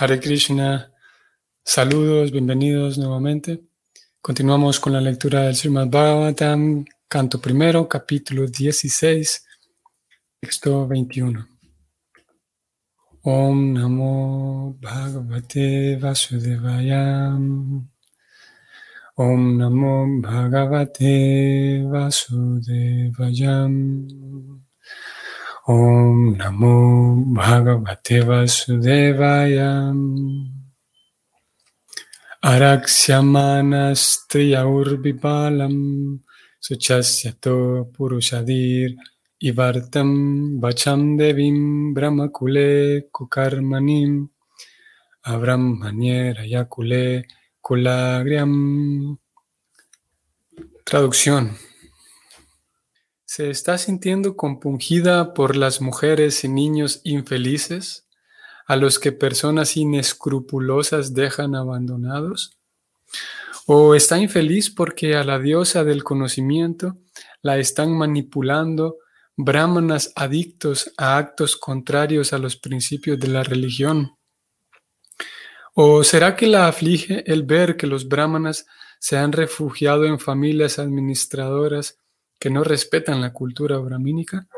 Hare Krishna, saludos, bienvenidos nuevamente. Continuamos con la lectura del Srimad Bhagavatam, canto primero, capítulo 16, texto 21. Om Namo Bhagavate Vasudevaya. Om Namo Bhagavate Vasudevaya. Om Namo Bhagavate Vasudevaya. Arakshamanastriyaurbibalam Suchasyato Purushadir Ivartam Vacham Devim Brahmakule Kukarmanim Abramaniera Yakule Kulagriam. Traducción. ¿Se está sintiendo compungida por las mujeres y niños infelices a los que personas inescrupulosas dejan abandonados? ¿O está infeliz porque a la diosa del conocimiento la están manipulando brahmanas adictos a actos contrarios a los principios de la religión? ¿O será que la aflige el ver que los brahmanas se han refugiado en familias administradoras que no respetan la cultura brahmínica?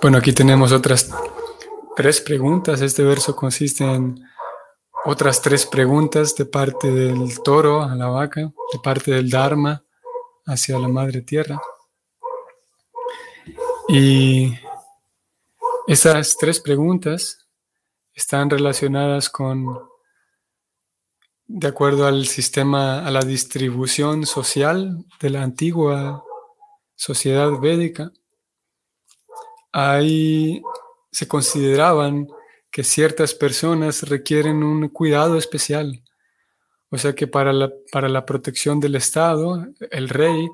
Bueno, aquí tenemos otras tres preguntas. Este verso consiste en otras tres preguntas de parte del toro a la vaca, de parte del Dharma hacia la Madre Tierra. Y esas tres preguntas están relacionadas con de acuerdo al sistema, a la distribución social de la antigua sociedad védica, ahí se consideraban que ciertas personas requieren un cuidado especial. O sea que para la, para la protección del Estado, el rey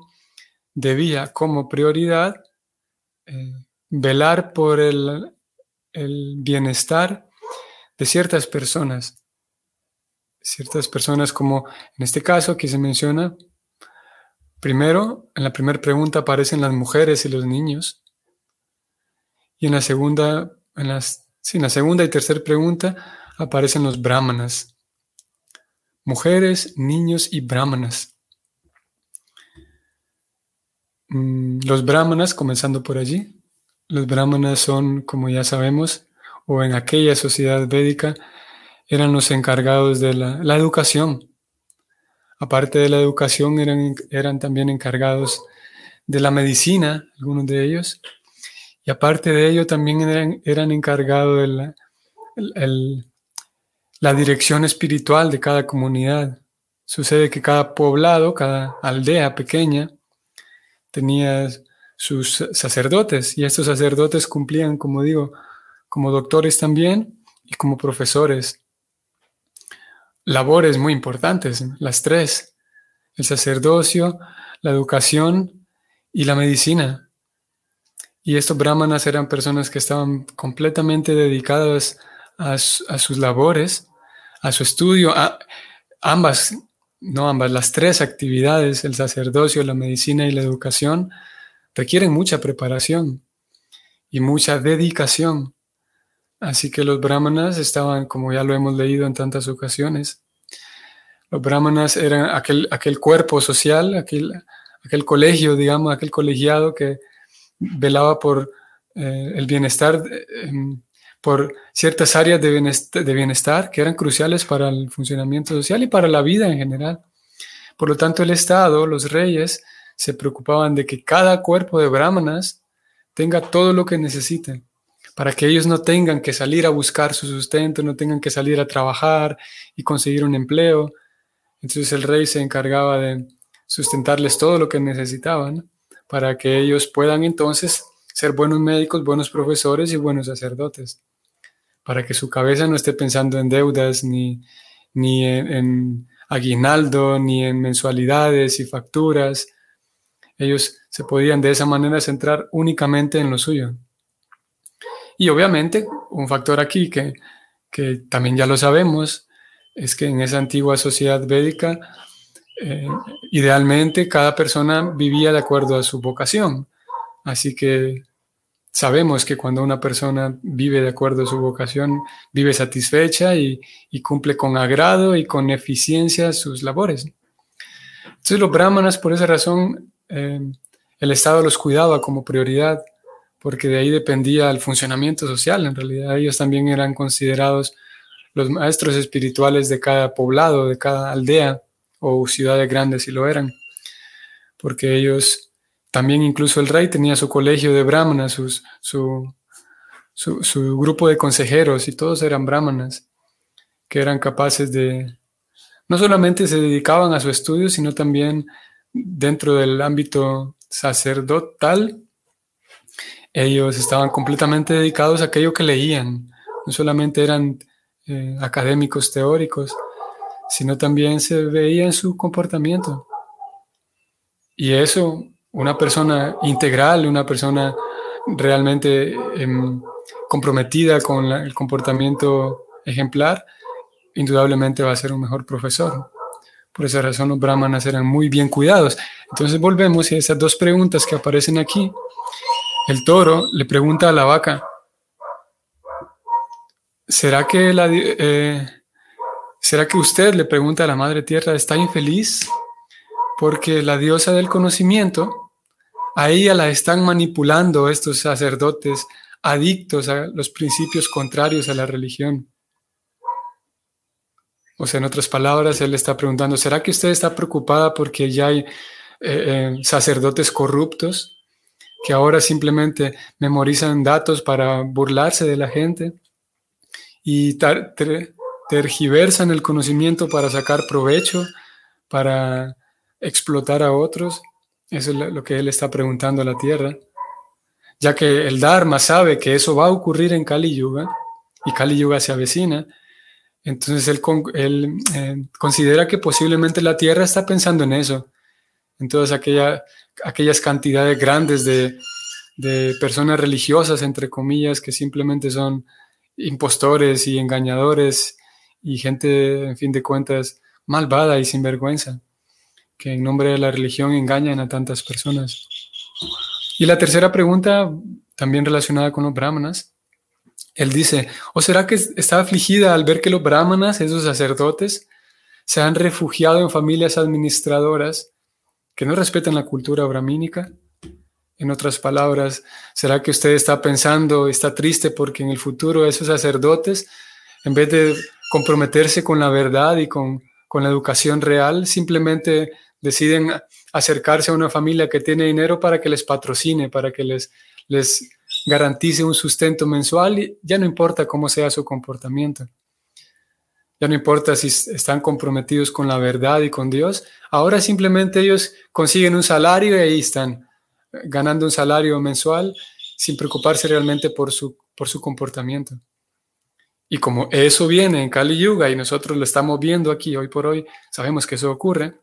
debía como prioridad eh, velar por el, el bienestar de ciertas personas ciertas personas como en este caso que se menciona, primero, en la primera pregunta aparecen las mujeres y los niños. Y en la segunda, en, las, en la segunda y tercera pregunta aparecen los brahmanas. Mujeres, niños y brahmanas. Mm, los brahmanas, comenzando por allí, los brahmanas son, como ya sabemos, o en aquella sociedad védica, eran los encargados de la, educación. Aparte de la educación, eran, eran también encargados de la medicina, algunos de ellos. Y aparte de ello, también eran, eran encargados de la, la dirección espiritual de cada comunidad. Sucede que cada poblado, cada aldea pequeña, tenía sus sacerdotes y estos sacerdotes cumplían, como digo, como doctores también y como profesores labores muy importantes, las tres, el sacerdocio, la educación y la medicina. Y estos brahmanas eran personas que estaban completamente dedicadas a, sus labores, a su estudio, a ambas, no ambas, las tres actividades, el sacerdocio, la medicina y la educación, requieren mucha preparación y mucha dedicación. Así que los brahmanas estaban, como ya lo hemos leído en tantas ocasiones, los brahmanas eran aquel, aquel cuerpo social, aquel, aquel colegio, digamos, aquel colegiado que velaba por eh, el bienestar, em, por ciertas áreas de bienestar, de bienestar que eran cruciales para el funcionamiento social y para la vida en general. Por lo tanto, el Estado, los reyes, se preocupaban de que cada cuerpo de brahmanas tenga todo lo que necesiten para que ellos no tengan que salir a buscar su sustento, no tengan que salir a trabajar y conseguir un empleo. Entonces el rey se encargaba de sustentarles todo lo que necesitaban para que ellos puedan entonces ser buenos médicos, buenos profesores y buenos sacerdotes, para que su cabeza no esté pensando en deudas, ni, ni en, en aguinaldo, ni en mensualidades y facturas. Ellos se podían de esa manera centrar únicamente en lo suyo. Y obviamente, un factor aquí que, también ya lo sabemos, es que en esa antigua sociedad védica, eh, idealmente cada persona vivía de acuerdo a su vocación. Así que sabemos que cuando una persona vive de acuerdo a su vocación, vive satisfecha y, cumple con agrado y con eficiencia sus labores. Entonces los brahmanas, por esa razón, eh, el Estado los cuidaba como prioridad, porque de ahí dependía el funcionamiento social. En realidad ellos también eran considerados los maestros espirituales de cada poblado, de cada aldea o ciudades grandes si lo eran, porque ellos también incluso el rey tenía su colegio de brahmanas, su, su, grupo de consejeros y todos eran brahmanas que eran capaces de, no solamente se dedicaban a su estudio, sino también dentro del ámbito sacerdotal, ellos estaban completamente dedicados a aquello que leían, no solamente eran eh, académicos teóricos, sino también se veía en su comportamiento. Y eso una persona integral, una persona realmente em, comprometida con el comportamiento ejemplar, indudablemente va a ser un mejor profesor. Por esa razón los brahmanas eran muy bien cuidados. Entonces volvemos a esas dos preguntas que aparecen aquí. El toro le pregunta a la vaca, ¿será que, la, eh, ¿será que usted le pregunta a la Madre Tierra, está infeliz? Porque la diosa del conocimiento a ella la están manipulando estos sacerdotes adictos a los principios contrarios a la religión. O sea, en otras palabras, él está preguntando, ¿será que usted está preocupada porque ya hay eh, eh, sacerdotes corruptos que ahora simplemente memorizan datos para burlarse de la gente y tergiversan el conocimiento para sacar provecho, para explotar a otros? Eso es lo que él está preguntando a la tierra, ya que el Dharma sabe que eso va a ocurrir en Kali Yuga y Kali Yuga se avecina. Entonces él, eh, considera que posiblemente la tierra está pensando en eso, en todas aquellas cantidades grandes de, de personas religiosas, entre comillas, que simplemente son impostores y engañadores y gente, en fin de cuentas, malvada y sinvergüenza que en nombre de la religión engañan a tantas personas. Y la tercera pregunta, también relacionada con los brahmanas, él dice, ¿o será que está afligida al ver que los brahmanas, esos sacerdotes, se han refugiado en familias administradoras que no respetan la cultura brahmínica? En otras palabras, ¿será que usted está pensando, está triste porque en el futuro esos sacerdotes, en vez de comprometerse con la verdad y con, con la educación real, simplemente deciden acercarse a una familia que tiene dinero para que les patrocine, para que les, les garantice un sustento mensual y ya no importa cómo sea su comportamiento. Ya no importa si están comprometidos con la verdad y con Dios. Ahora simplemente ellos consiguen un salario y ahí están ganando un salario mensual sin preocuparse realmente por su, por su comportamiento. Y como eso viene en Kali Yuga y nosotros lo estamos viendo aquí hoy por hoy, sabemos que eso ocurre,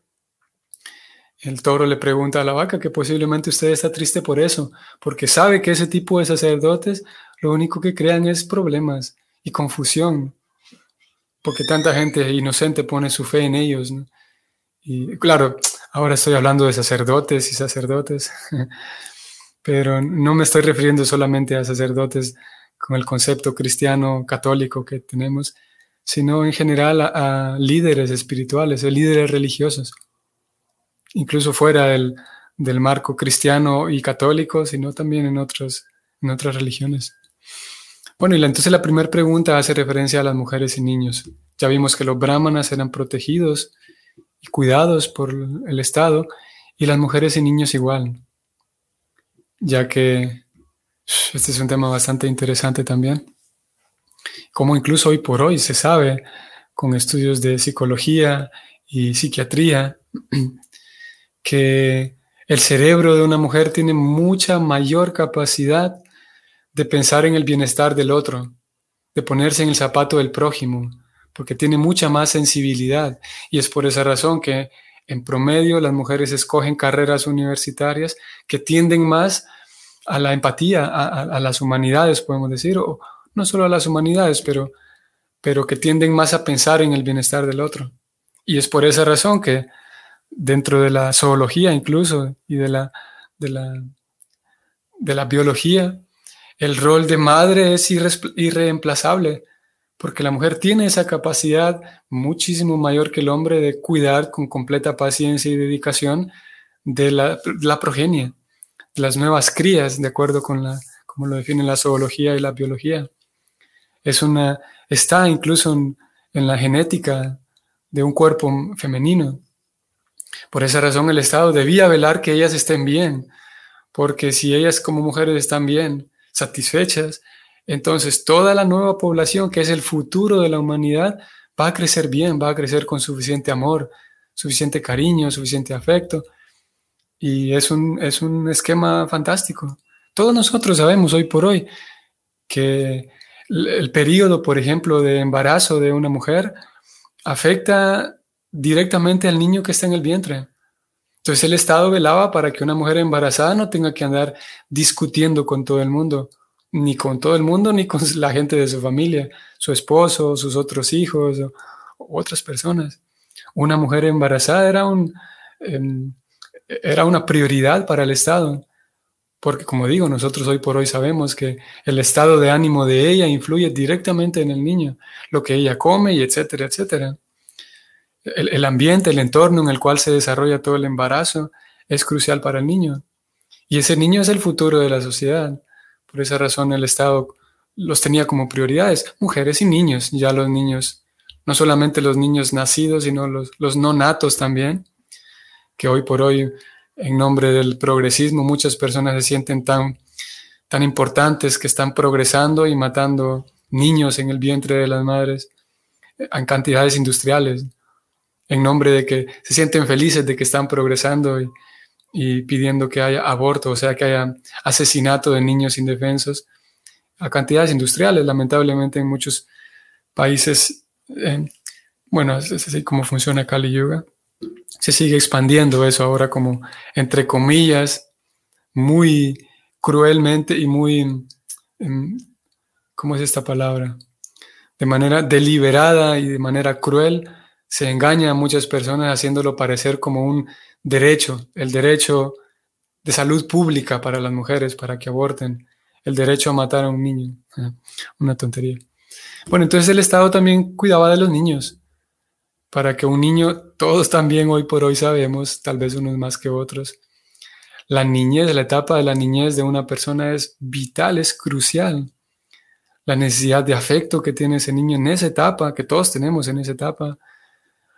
el toro le pregunta a la vaca que posiblemente usted está triste por eso, porque sabe que ese tipo de sacerdotes lo único que crean es problemas y confusión, porque tanta gente inocente pone su fe en ellos. Y claro, ahora estoy hablando de sacerdotes y sacerdotes, pero no me estoy refiriendo solamente a sacerdotes con el concepto cristiano católico que tenemos, sino en general a, líderes espirituales, a líderes religiosos incluso fuera del, marco cristiano y católico, sino también en, otros, en otras religiones. Bueno, y entonces la primera pregunta hace referencia a las mujeres y niños. Ya vimos que los brahmanas eran protegidos y cuidados por el Estado y las mujeres y niños igual, ya que este es un tema bastante interesante también. Como incluso hoy por hoy se sabe con estudios de psicología y psiquiatría que el cerebro de una mujer tiene mucha mayor capacidad de pensar en el bienestar del otro, de ponerse en el zapato del prójimo, porque tiene mucha más sensibilidad. Y es por esa razón que en promedio las mujeres escogen carreras universitarias que tienden más a la empatía, a, las humanidades, podemos decir, o no solo a las humanidades, pero, pero que tienden más a pensar en el bienestar del otro. Y es por esa razón que dentro de la zoología incluso y de la, de la, de la biología, el rol de madre es irreemplazable, porque la mujer tiene esa capacidad muchísimo mayor que el hombre de cuidar con completa paciencia y dedicación de la, la progenie, de las nuevas crías, de acuerdo con la, como lo define la zoología y la biología. Es una, está incluso en, en la genética de un cuerpo femenino. Por esa razón el Estado debía velar que ellas estén bien, porque si ellas como mujeres están bien, satisfechas, entonces toda la nueva población, que es el futuro de la humanidad, va a crecer bien, va a crecer con suficiente amor, suficiente cariño, suficiente afecto. Y es un, es un esquema fantástico. Todos nosotros sabemos hoy por hoy que el periodo, por ejemplo, de embarazo de una mujer afecta directamente al niño que está en el vientre. Entonces el Estado velaba para que una mujer embarazada no tenga que andar discutiendo con todo el mundo, ni con todo el mundo, ni con la gente de su familia, su esposo, sus otros hijos o, otras personas. Una mujer embarazada era, un, em, era una prioridad para el Estado, porque como digo, nosotros hoy por hoy sabemos que el estado de ánimo de ella influye directamente en el niño, lo que ella come etcétera, etcétera. El, ambiente, el entorno en el cual se desarrolla todo el embarazo es crucial para el niño. Y ese niño es el futuro de la sociedad. Por esa razón el Estado los tenía como prioridades, mujeres y niños, ya los niños, no solamente los niños nacidos, sino los, los no natos también, que hoy por hoy, en nombre del progresismo, muchas personas se sienten tan, tan importantes que están progresando y matando niños en el vientre de las madres en cantidades industriales en nombre de que se sienten felices de que están progresando y, pidiendo que haya aborto, o sea, que haya asesinato de niños indefensos a cantidades industriales, lamentablemente en muchos países, eh, bueno, es así como funciona Kali Yuga, se sigue expandiendo eso ahora como, entre comillas, muy cruelmente y muy, em, ¿cómo es esta palabra? De manera deliberada y de manera cruel se engaña a muchas personas haciéndolo parecer como un derecho, el derecho de salud pública para las mujeres, para que aborten, el derecho a matar a un niño. Una tontería. Bueno, entonces el Estado también cuidaba de los niños, para que un niño, todos también hoy por hoy sabemos, tal vez unos más que otros, la niñez, la etapa de la niñez de una persona es vital, es crucial. La necesidad de afecto que tiene ese niño en esa etapa, que todos tenemos en esa etapa,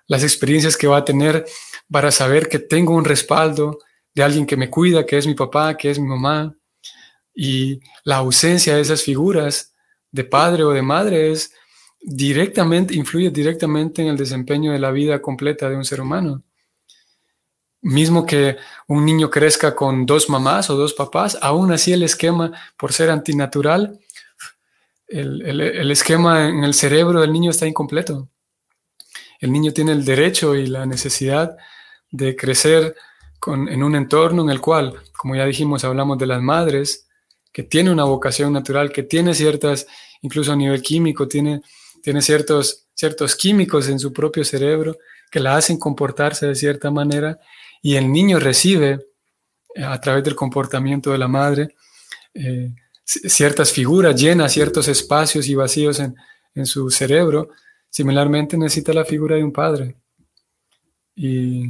las experiencias que va a tener para saber que tengo un respaldo de alguien que me cuida, que es mi papá, que es mi mamá. Y la ausencia de esas figuras de padre o de madre es directamente, influye directamente en el desempeño de la vida completa de un ser humano. Mismo que un niño crezca con dos mamás o dos papás, aún así el esquema, por ser antinatural, el, el esquema en el cerebro del niño está incompleto. El niño tiene el derecho y la necesidad de crecer en un entorno en el cual, como ya dijimos, hablamos de las madres, que tiene una vocación natural, que tiene ciertas, incluso a nivel químico, tiene, tiene ciertos, ciertos químicos en su propio cerebro que la hacen comportarse de cierta manera y el niño recibe eh, a través del comportamiento de la madre eh, ciertas figuras, llena ciertos espacios y vacíos en, en su cerebro Similarmente necesita la figura de un padre. Y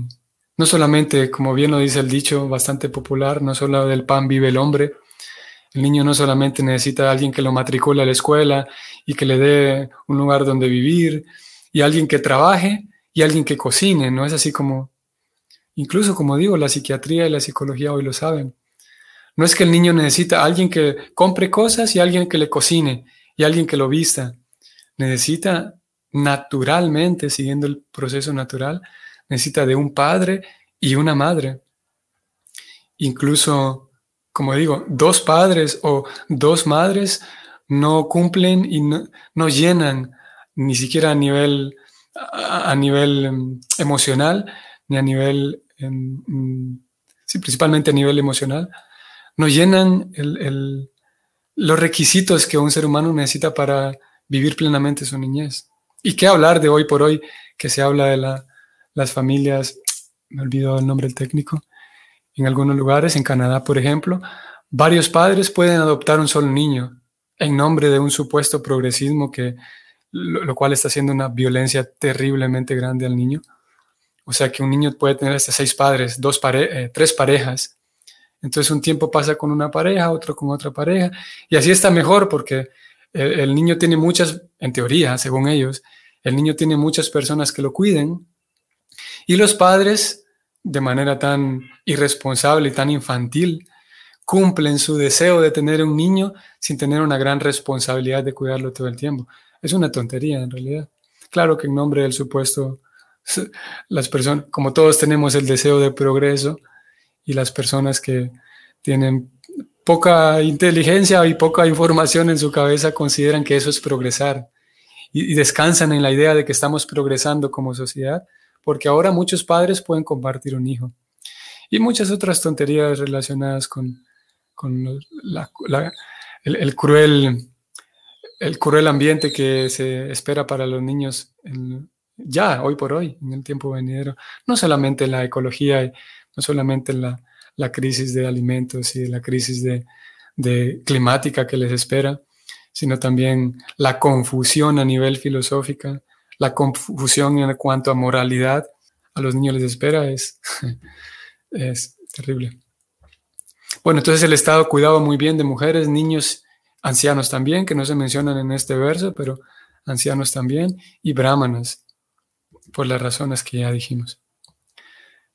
no solamente, como bien lo dice el dicho bastante popular, no solo del pan vive el hombre. El niño no solamente necesita a alguien que lo matricule a la escuela y que le dé un lugar donde vivir, y alguien que trabaje y alguien que cocine, no es así como, incluso como digo, la psiquiatría y la psicología hoy lo saben. No es que el niño necesita alguien que compre cosas y alguien que le cocine y alguien que lo vista. Necesita naturalmente, siguiendo el proceso natural, necesita de un padre y una madre. Incluso, como digo, dos padres o dos madres no cumplen y no, llenan ni siquiera a nivel, a, nivel em, emocional, ni a nivel, em, sí, principalmente a nivel emocional, no llenan los requisitos que un ser humano necesita para vivir plenamente su niñez. ¿Y qué hablar de hoy por hoy que se habla de las familias, me olvido el nombre del técnico, en algunos lugares, en Canadá, por ejemplo, Varios padres pueden adoptar un solo niño en nombre de un supuesto progresismo que lo, cual está haciendo una violencia terriblemente grande al niño. O sea que un niño puede tener hasta seis padres, dos eh, tres parejas. Entonces un tiempo pasa con una pareja, otro con otra pareja, y así está mejor porque el niño tiene muchas, en teoría, según ellos, el niño tiene muchas personas que lo cuiden, y los padres, de manera tan irresponsable y tan infantil, cumplen su deseo de tener un niño sin tener una gran responsabilidad de cuidarlo todo el tiempo. Es una tontería en realidad. Claro que en nombre del supuesto, las personas, como todos tenemos el deseo de progreso y las personas que tienen poca inteligencia y poca información en su cabeza consideran que eso es progresar y, descansan en la idea de que estamos progresando como sociedad, porque ahora muchos padres pueden compartir un hijo y muchas otras tonterías relacionadas con, con el, cruel, el cruel ambiente que se espera para los niños ya, hoy por hoy, en el tiempo venidero. No solamente en la ecología, no solamente en la, crisis de alimentos y la crisis de, de climática que les espera, sino también la confusión a nivel filosófica, la confusión en cuanto a moralidad a los niños les espera es, es terrible. Bueno, entonces el Estado cuidaba muy bien de mujeres, niños, ancianos también, que no se mencionan en este verso, pero ancianos también, y brahmanas, por las razones que ya dijimos.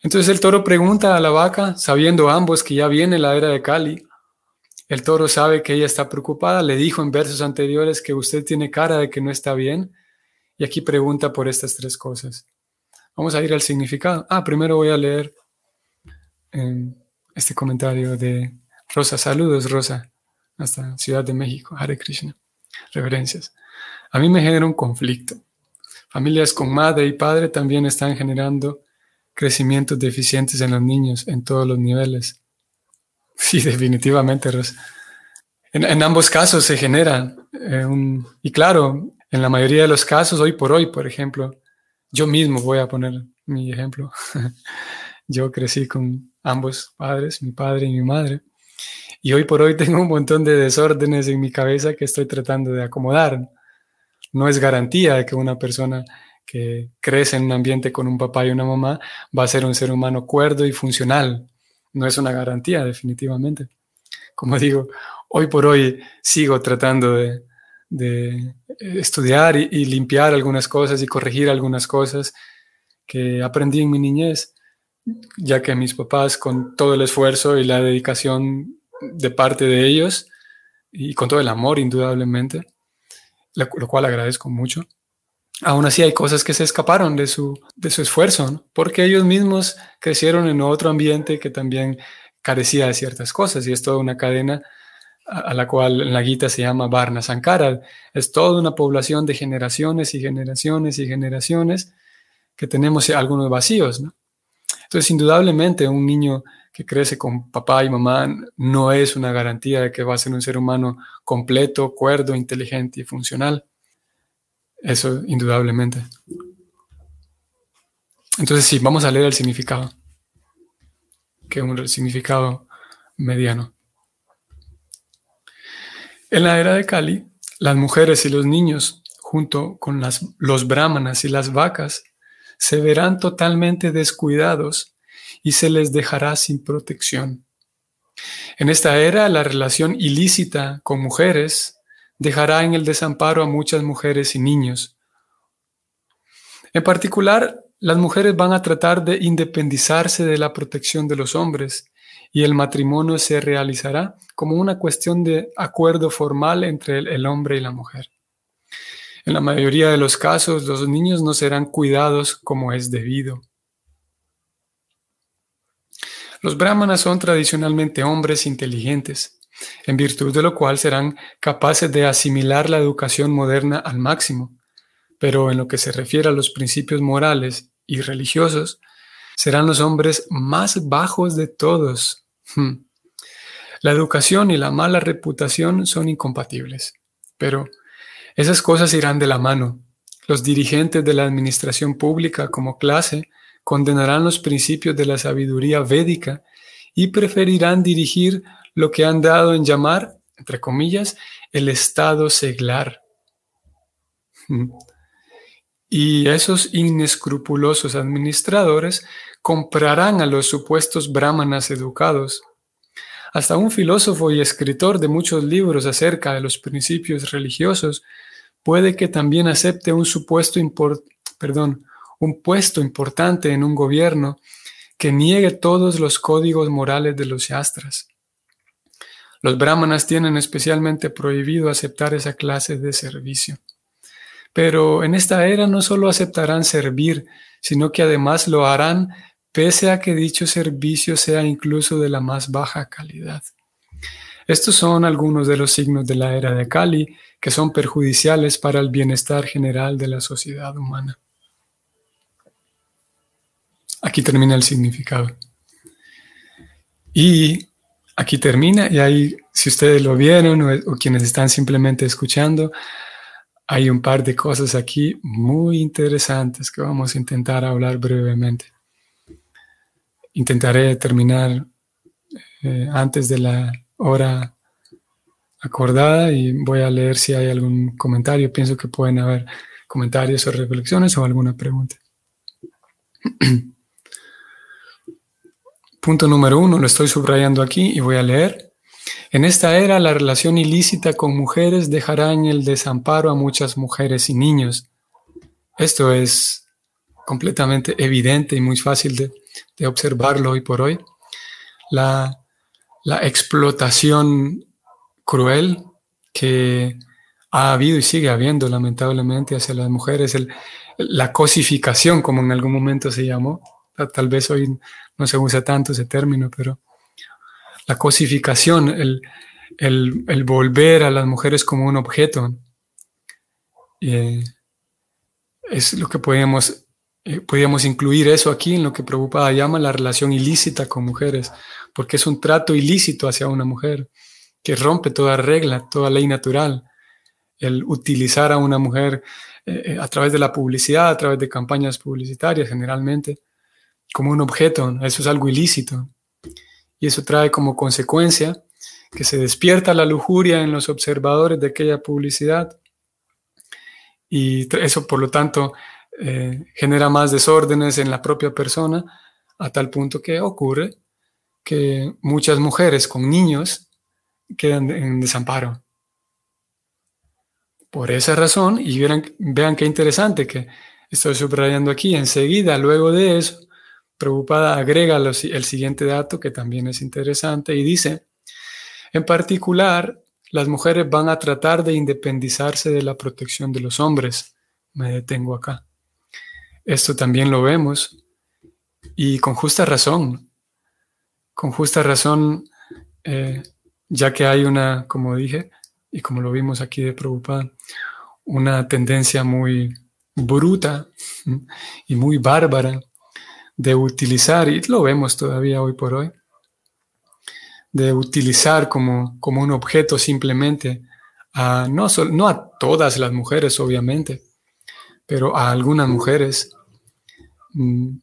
Entonces el toro pregunta a la vaca, sabiendo ambos que ya viene la era de Cali, el toro sabe que ella está preocupada, le dijo en versos anteriores que usted tiene cara de que no está bien, y aquí pregunta por estas tres cosas. Vamos a ir al significado. Ah, primero voy a leer este comentario de Rosa. Saludos, Rosa, hasta Ciudad de México. Hare Krishna. Reverencias. A mí me genera un conflicto. Familias con madre y padre también están generando crecimientos deficientes en los niños en todos los niveles. Sí, definitivamente, Rosa. En, ambos casos se genera eh. Y claro, en la mayoría de los casos, hoy por hoy, por ejemplo, yo mismo voy a poner mi ejemplo. yo crecí con ambos padres, mi padre y mi madre. Y hoy por hoy tengo un montón de desórdenes en mi cabeza que estoy tratando de acomodar. No es garantía de que una persona que crece en un ambiente con un papá y una mamá va a ser un ser humano cuerdo y funcional. No es una garantía, definitivamente. Como digo, hoy por hoy sigo tratando de, estudiar y limpiar algunas cosas y corregir algunas cosas que aprendí en mi niñez ya que mis papás, con todo el esfuerzo y la dedicación de parte de ellos, y con todo el amor, indudablemente, lo, cual agradezco mucho, aún así hay cosas que se escaparon de su, de su esfuerzo, porque ellos mismos crecieron en otro ambiente que también carecía de ciertas cosas, y es toda una cadena a, la cual en la guita se llama Varna Sankara. Es toda una población de generaciones y generaciones y generaciones que tenemos algunos vacíos, ¿no? Entonces, indudablemente, un niño que crece con papá y mamá no es una garantía de que va a ser un ser humano completo, cuerdo, inteligente y funcional. Eso, indudablemente. Entonces, sí, vamos a leer el significado, que es un significado mediano. En la era de Kali, las mujeres y los niños, junto con las, los brahmanas y las vacas, se verán totalmente descuidados y se les dejará sin protección. En esta era, la relación ilícita con mujeres dejará en el desamparo a muchas mujeres y niños. En particular, las mujeres van a tratar de independizarse de la protección de los hombres y el matrimonio se realizará como una cuestión de acuerdo formal entre el, hombre y la mujer. En la mayoría de los casos, los niños no serán cuidados como es debido. Los brahmanas son tradicionalmente hombres inteligentes, en virtud de lo cual serán capaces de asimilar la educación moderna al máximo, pero en lo que se refiere a los principios morales y religiosos, serán los hombres más bajos de todos. Hmm. La educación y la mala reputación son incompatibles, pero esas cosas irán de la mano. Los dirigentes de la administración pública como clase condenarán los principios de la sabiduría védica y preferirán dirigir lo que han dado en llamar, entre comillas, el estado seglar. Y esos inescrupulosos administradores comprarán a los supuestos brahmanas educados. Hasta un filósofo y escritor de muchos libros acerca de los principios religiosos puede que también acepte un supuesto perdón, un puesto importante en un gobierno que niegue todos los códigos morales de los yastras. Los brahmanas tienen especialmente prohibido aceptar esa clase de servicio. Pero en esta era no solo aceptarán servir, sino que además lo harán pese a que dicho servicio sea incluso de la más baja calidad. Estos son algunos de los signos de la era de Kali que son perjudiciales para el bienestar general de la sociedad humana. Aquí termina el significado. Y aquí termina, y ahí, si ustedes lo vieron o, quienes están simplemente escuchando, hay un par de cosas aquí muy interesantes que vamos a intentar hablar brevemente. Intentaré terminar eh, antes de la hora acordada y voy a leer si hay algún comentario. Pienso que pueden haber comentarios o reflexiones o alguna pregunta. Punto número uno, lo estoy subrayando aquí y voy a leer. En esta era, la relación ilícita con mujeres dejará en el desamparo a muchas mujeres y niños. Esto es completamente evidente y muy fácil de, observarlo hoy por hoy. La, explotación cruel que ha habido y sigue habiendo lamentablemente hacia las mujeres, la cosificación, como en algún momento se llamó, tal vez hoy no se usa tanto ese término, pero la cosificación, el, volver a las mujeres como un objeto. Eh, es lo que podemos, eh, podríamos incluir eso aquí en lo que Prabhupada llama la relación ilícita con mujeres, porque es un trato ilícito hacia una mujer que rompe toda regla, toda ley natural. El utilizar a una mujer eh, a través de la publicidad, a través de campañas publicitarias generalmente, como un objeto, eso es algo ilícito. Y eso trae como consecuencia que se despierta la lujuria en los observadores de aquella publicidad. Y eso, por lo tanto, eh, genera más desórdenes en la propia persona, a tal punto que ocurre que muchas mujeres con niños quedan en desamparo. Por esa razón, y vean, vean qué interesante que estoy subrayando aquí, enseguida, luego de eso, Preocupada agrega el siguiente dato que también es interesante y dice, en particular, las mujeres van a tratar de independizarse de la protección de los hombres. Me detengo acá. Esto también lo vemos y con justa razón, con justa razón, eh, ya que hay una, como dije, y como lo vimos aquí de Preocupada, una tendencia muy bruta y muy bárbara de utilizar, y lo vemos todavía hoy por hoy, de utilizar como, como un objeto simplemente a, no, no a todas las mujeres, obviamente, pero a algunas mujeres. Mm,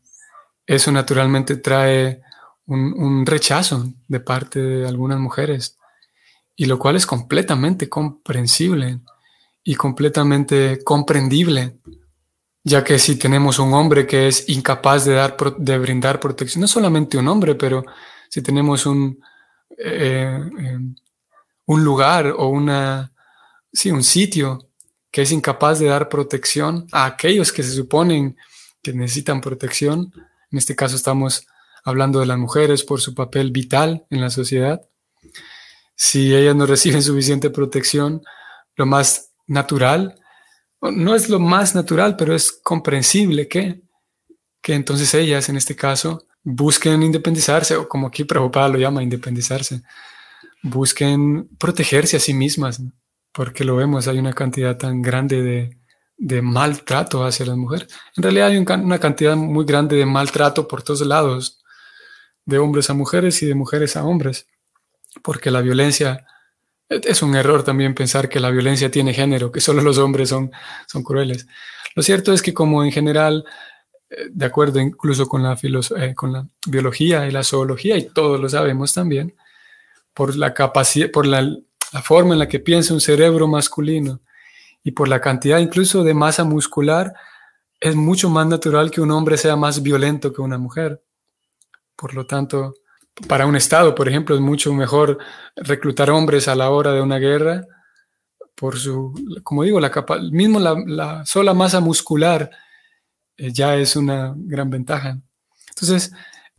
eso naturalmente trae un, un rechazo de parte de algunas mujeres, y lo cual es completamente comprensible y completamente comprendible ya que si tenemos un hombre que es incapaz de, dar, de brindar protección, no solamente un hombre, pero si tenemos un, eh, em, un lugar o una, sí, un sitio que es incapaz de dar protección a aquellos que se suponen que necesitan protección, en este caso estamos hablando de las mujeres por su papel vital en la sociedad, si ellas no reciben suficiente protección, lo más natural no es lo más natural, pero es comprensible que, que entonces ellas, en este caso, busquen independizarse, o como aquí Prabhupada lo llama, independizarse, busquen protegerse a sí mismas, porque lo vemos, hay una cantidad tan grande de, de maltrato hacia las mujeres. En realidad hay una cantidad muy grande de maltrato por todos lados, de hombres a mujeres y de mujeres a hombres, porque la violencia es un error también pensar que la violencia tiene género, que solo los hombres son, son crueles. Lo cierto es que como en general, eh, de acuerdo incluso con la, eh, con la biología y la zoología, y todos lo sabemos también, por la capacidad, por la, la forma en la que piensa un cerebro masculino y por la cantidad incluso de masa muscular, es mucho más natural que un hombre sea más violento que una mujer. Por lo tanto, para un Estado, por ejemplo, es mucho mejor reclutar hombres a la hora de una guerra por su, como digo, la capa, mismo la, sola masa muscular eh, ya es una gran ventaja. Entonces,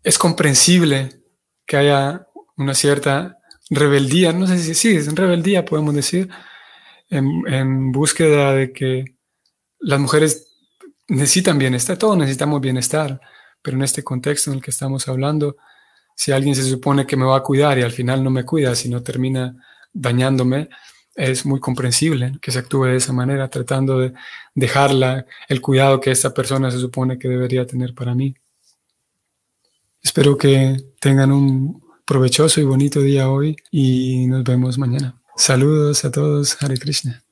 es comprensible que haya una cierta rebeldía, no sé si sí, es rebeldía, podemos decir, en, en búsqueda de que las mujeres necesitan bienestar, todos necesitamos bienestar, pero en este contexto en el que estamos hablando, si alguien se supone que me va a cuidar y al final no me cuida, sino termina dañándome, es muy comprensible que se actúe de esa manera, tratando de dejarla el cuidado que esta persona se supone que debería tener para mí. Espero que tengan un provechoso y bonito día hoy y nos vemos mañana. Saludos a todos, Hare Krishna.